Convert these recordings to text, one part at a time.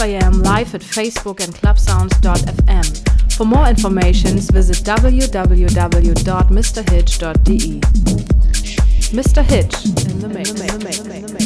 Sunday from 11 till 12 am live at Facebook and clubsounds.fm. For more information, visit www.mrhitch.de. Mr. Hitch in the mix. In the mix. In the mix.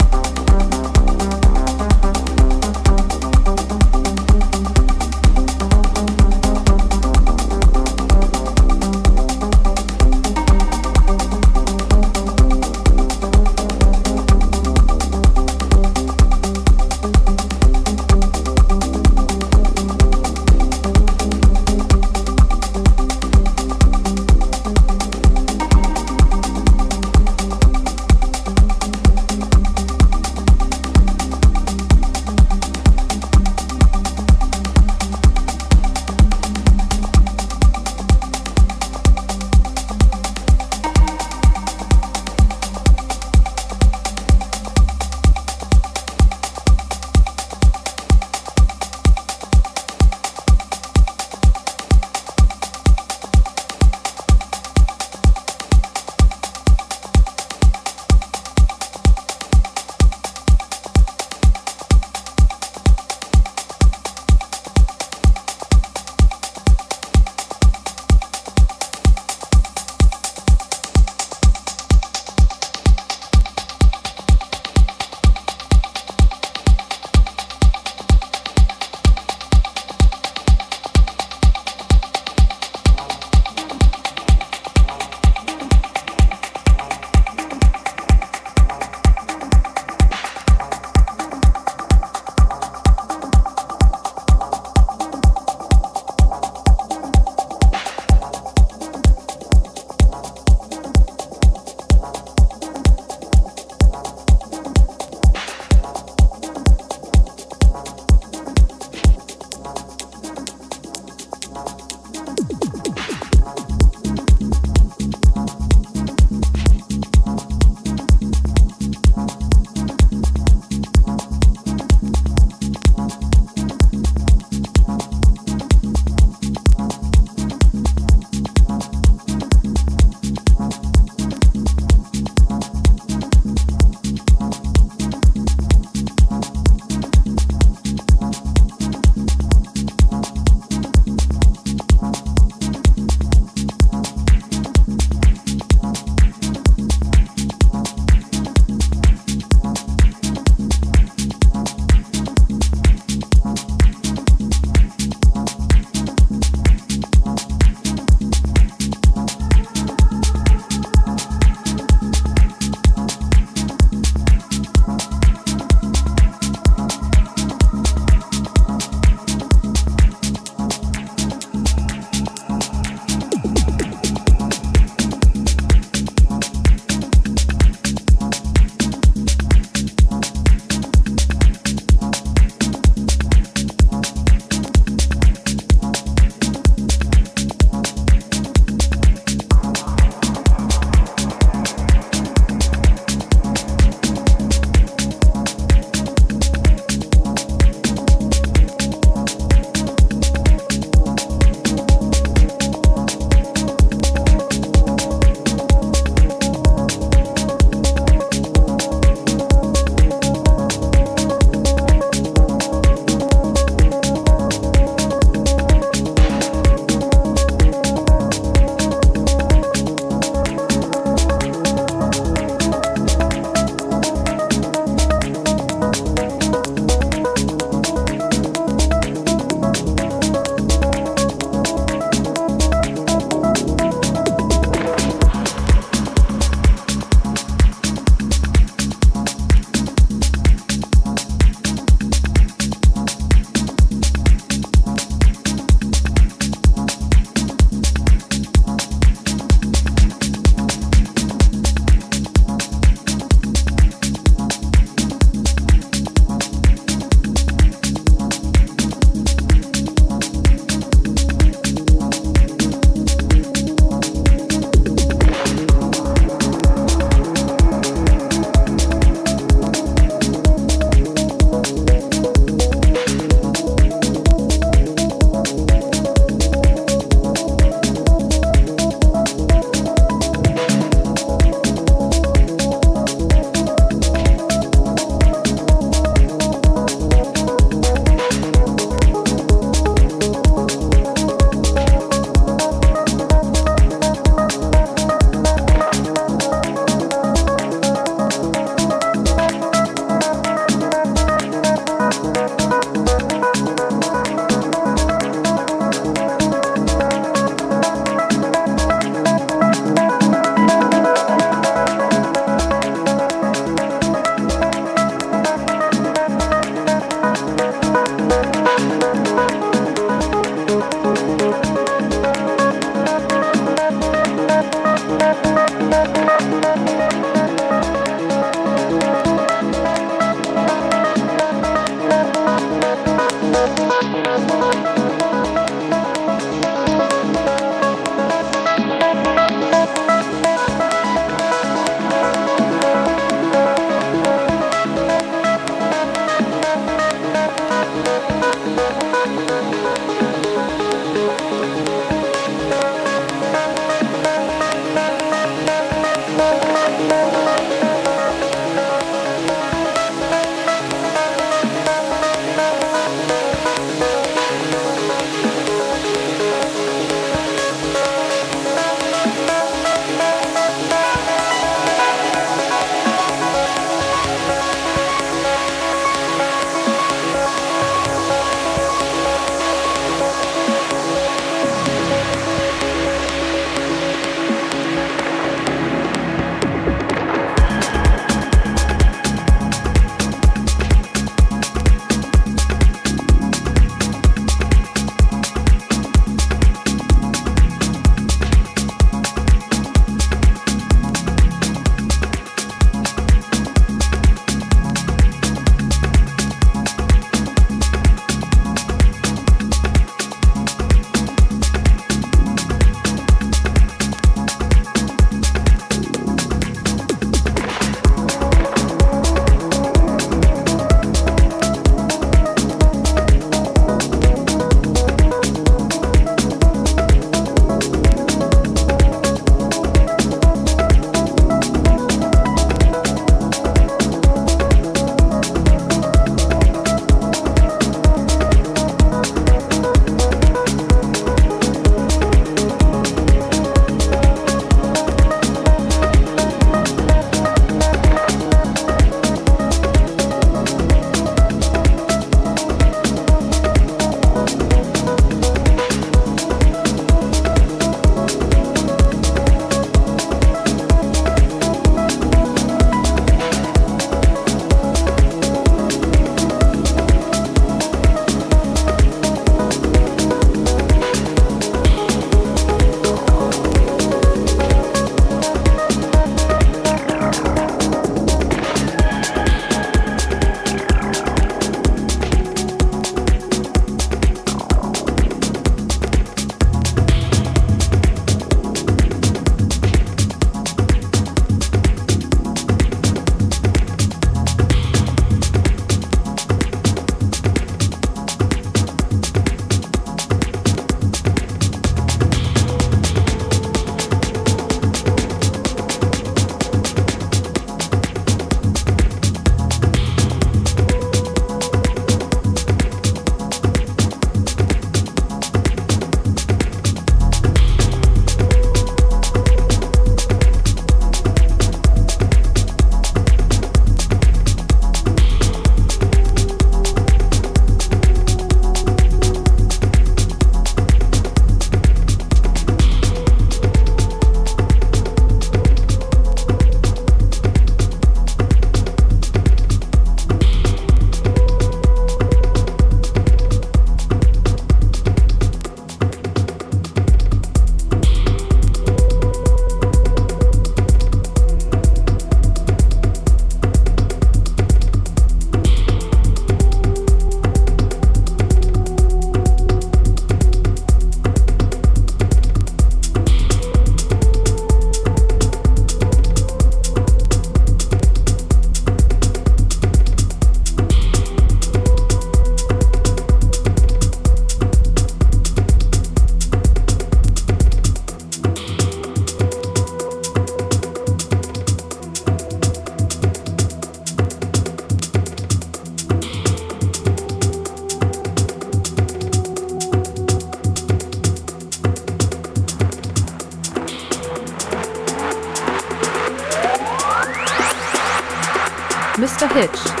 Hitch.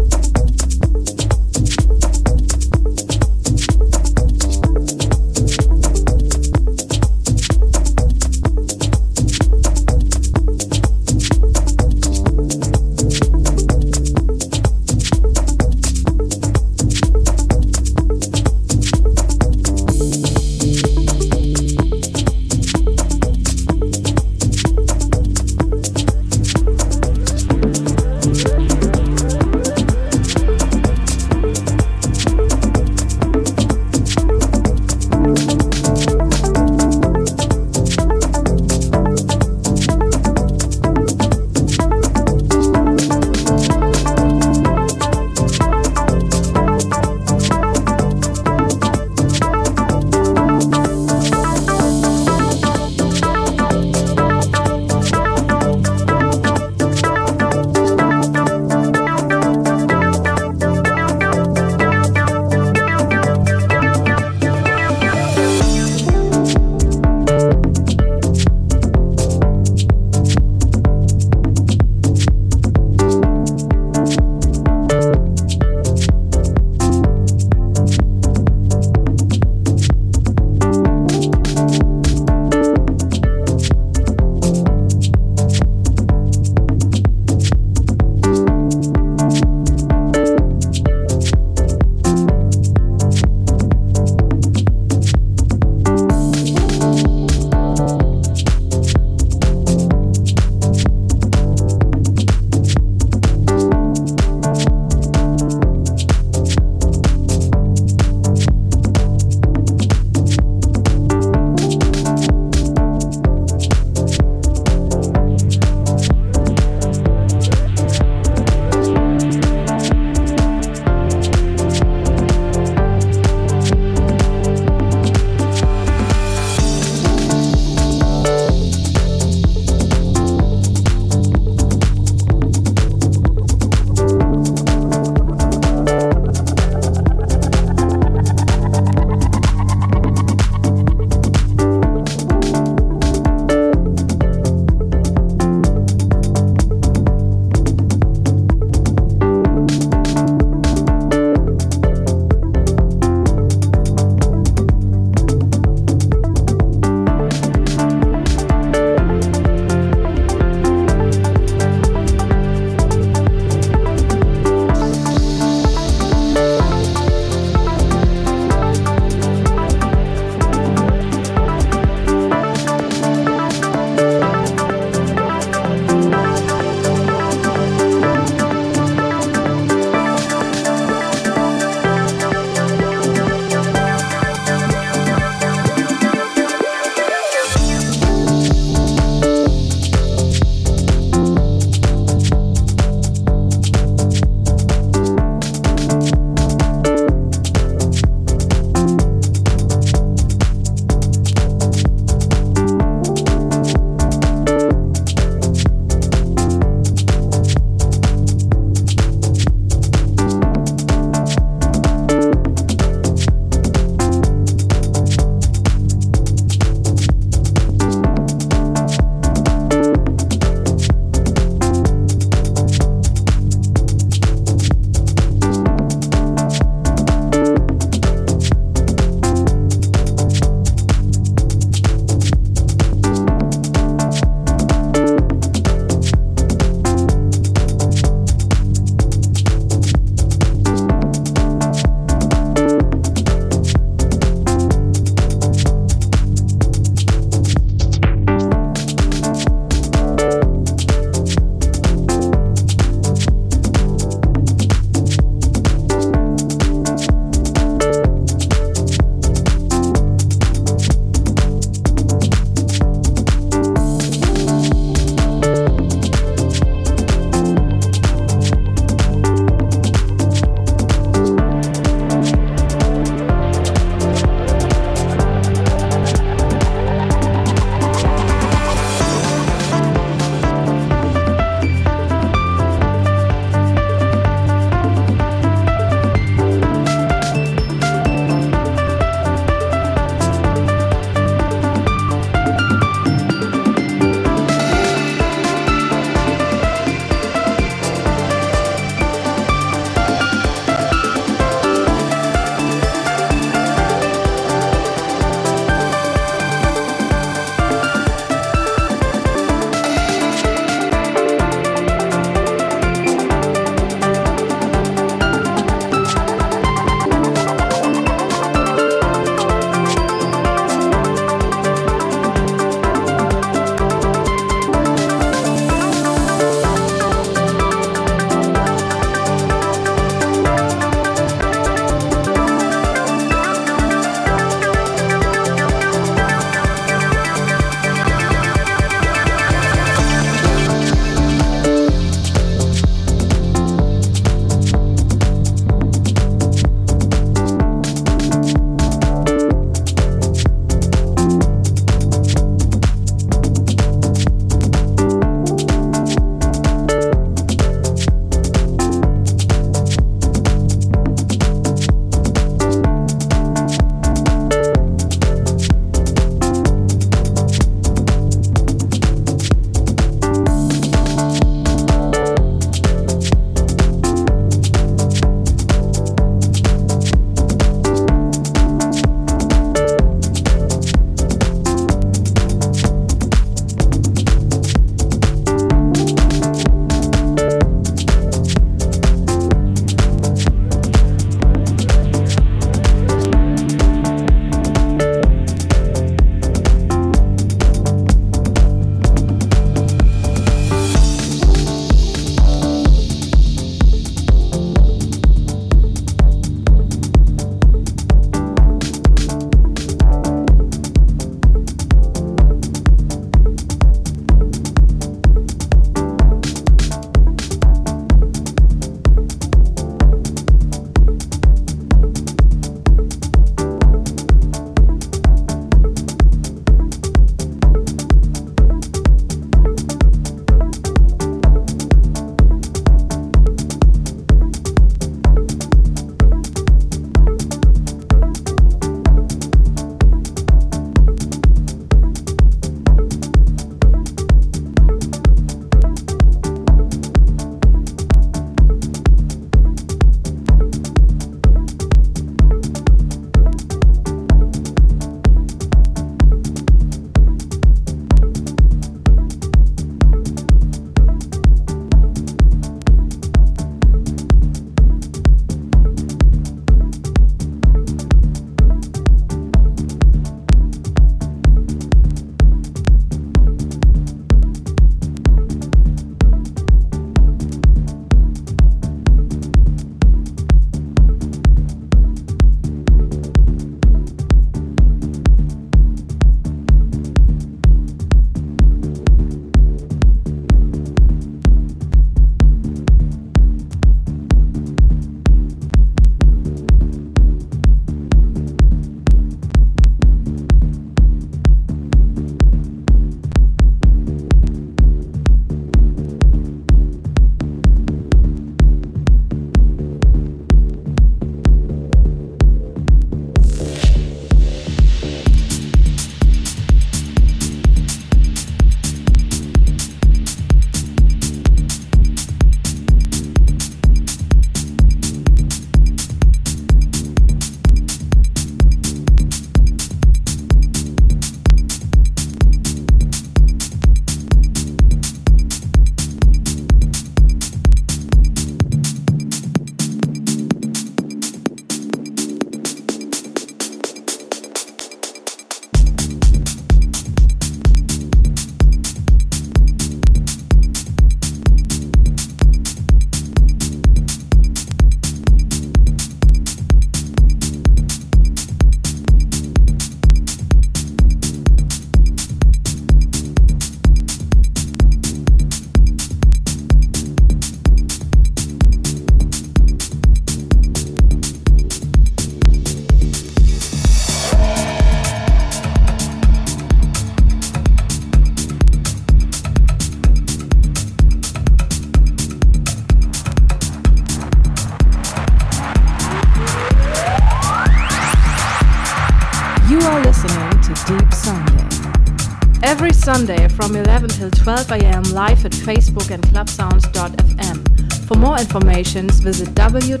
Clubsounds.fm. For more information, visit www.mrhitch.de.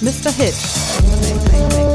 Mr. Hitch,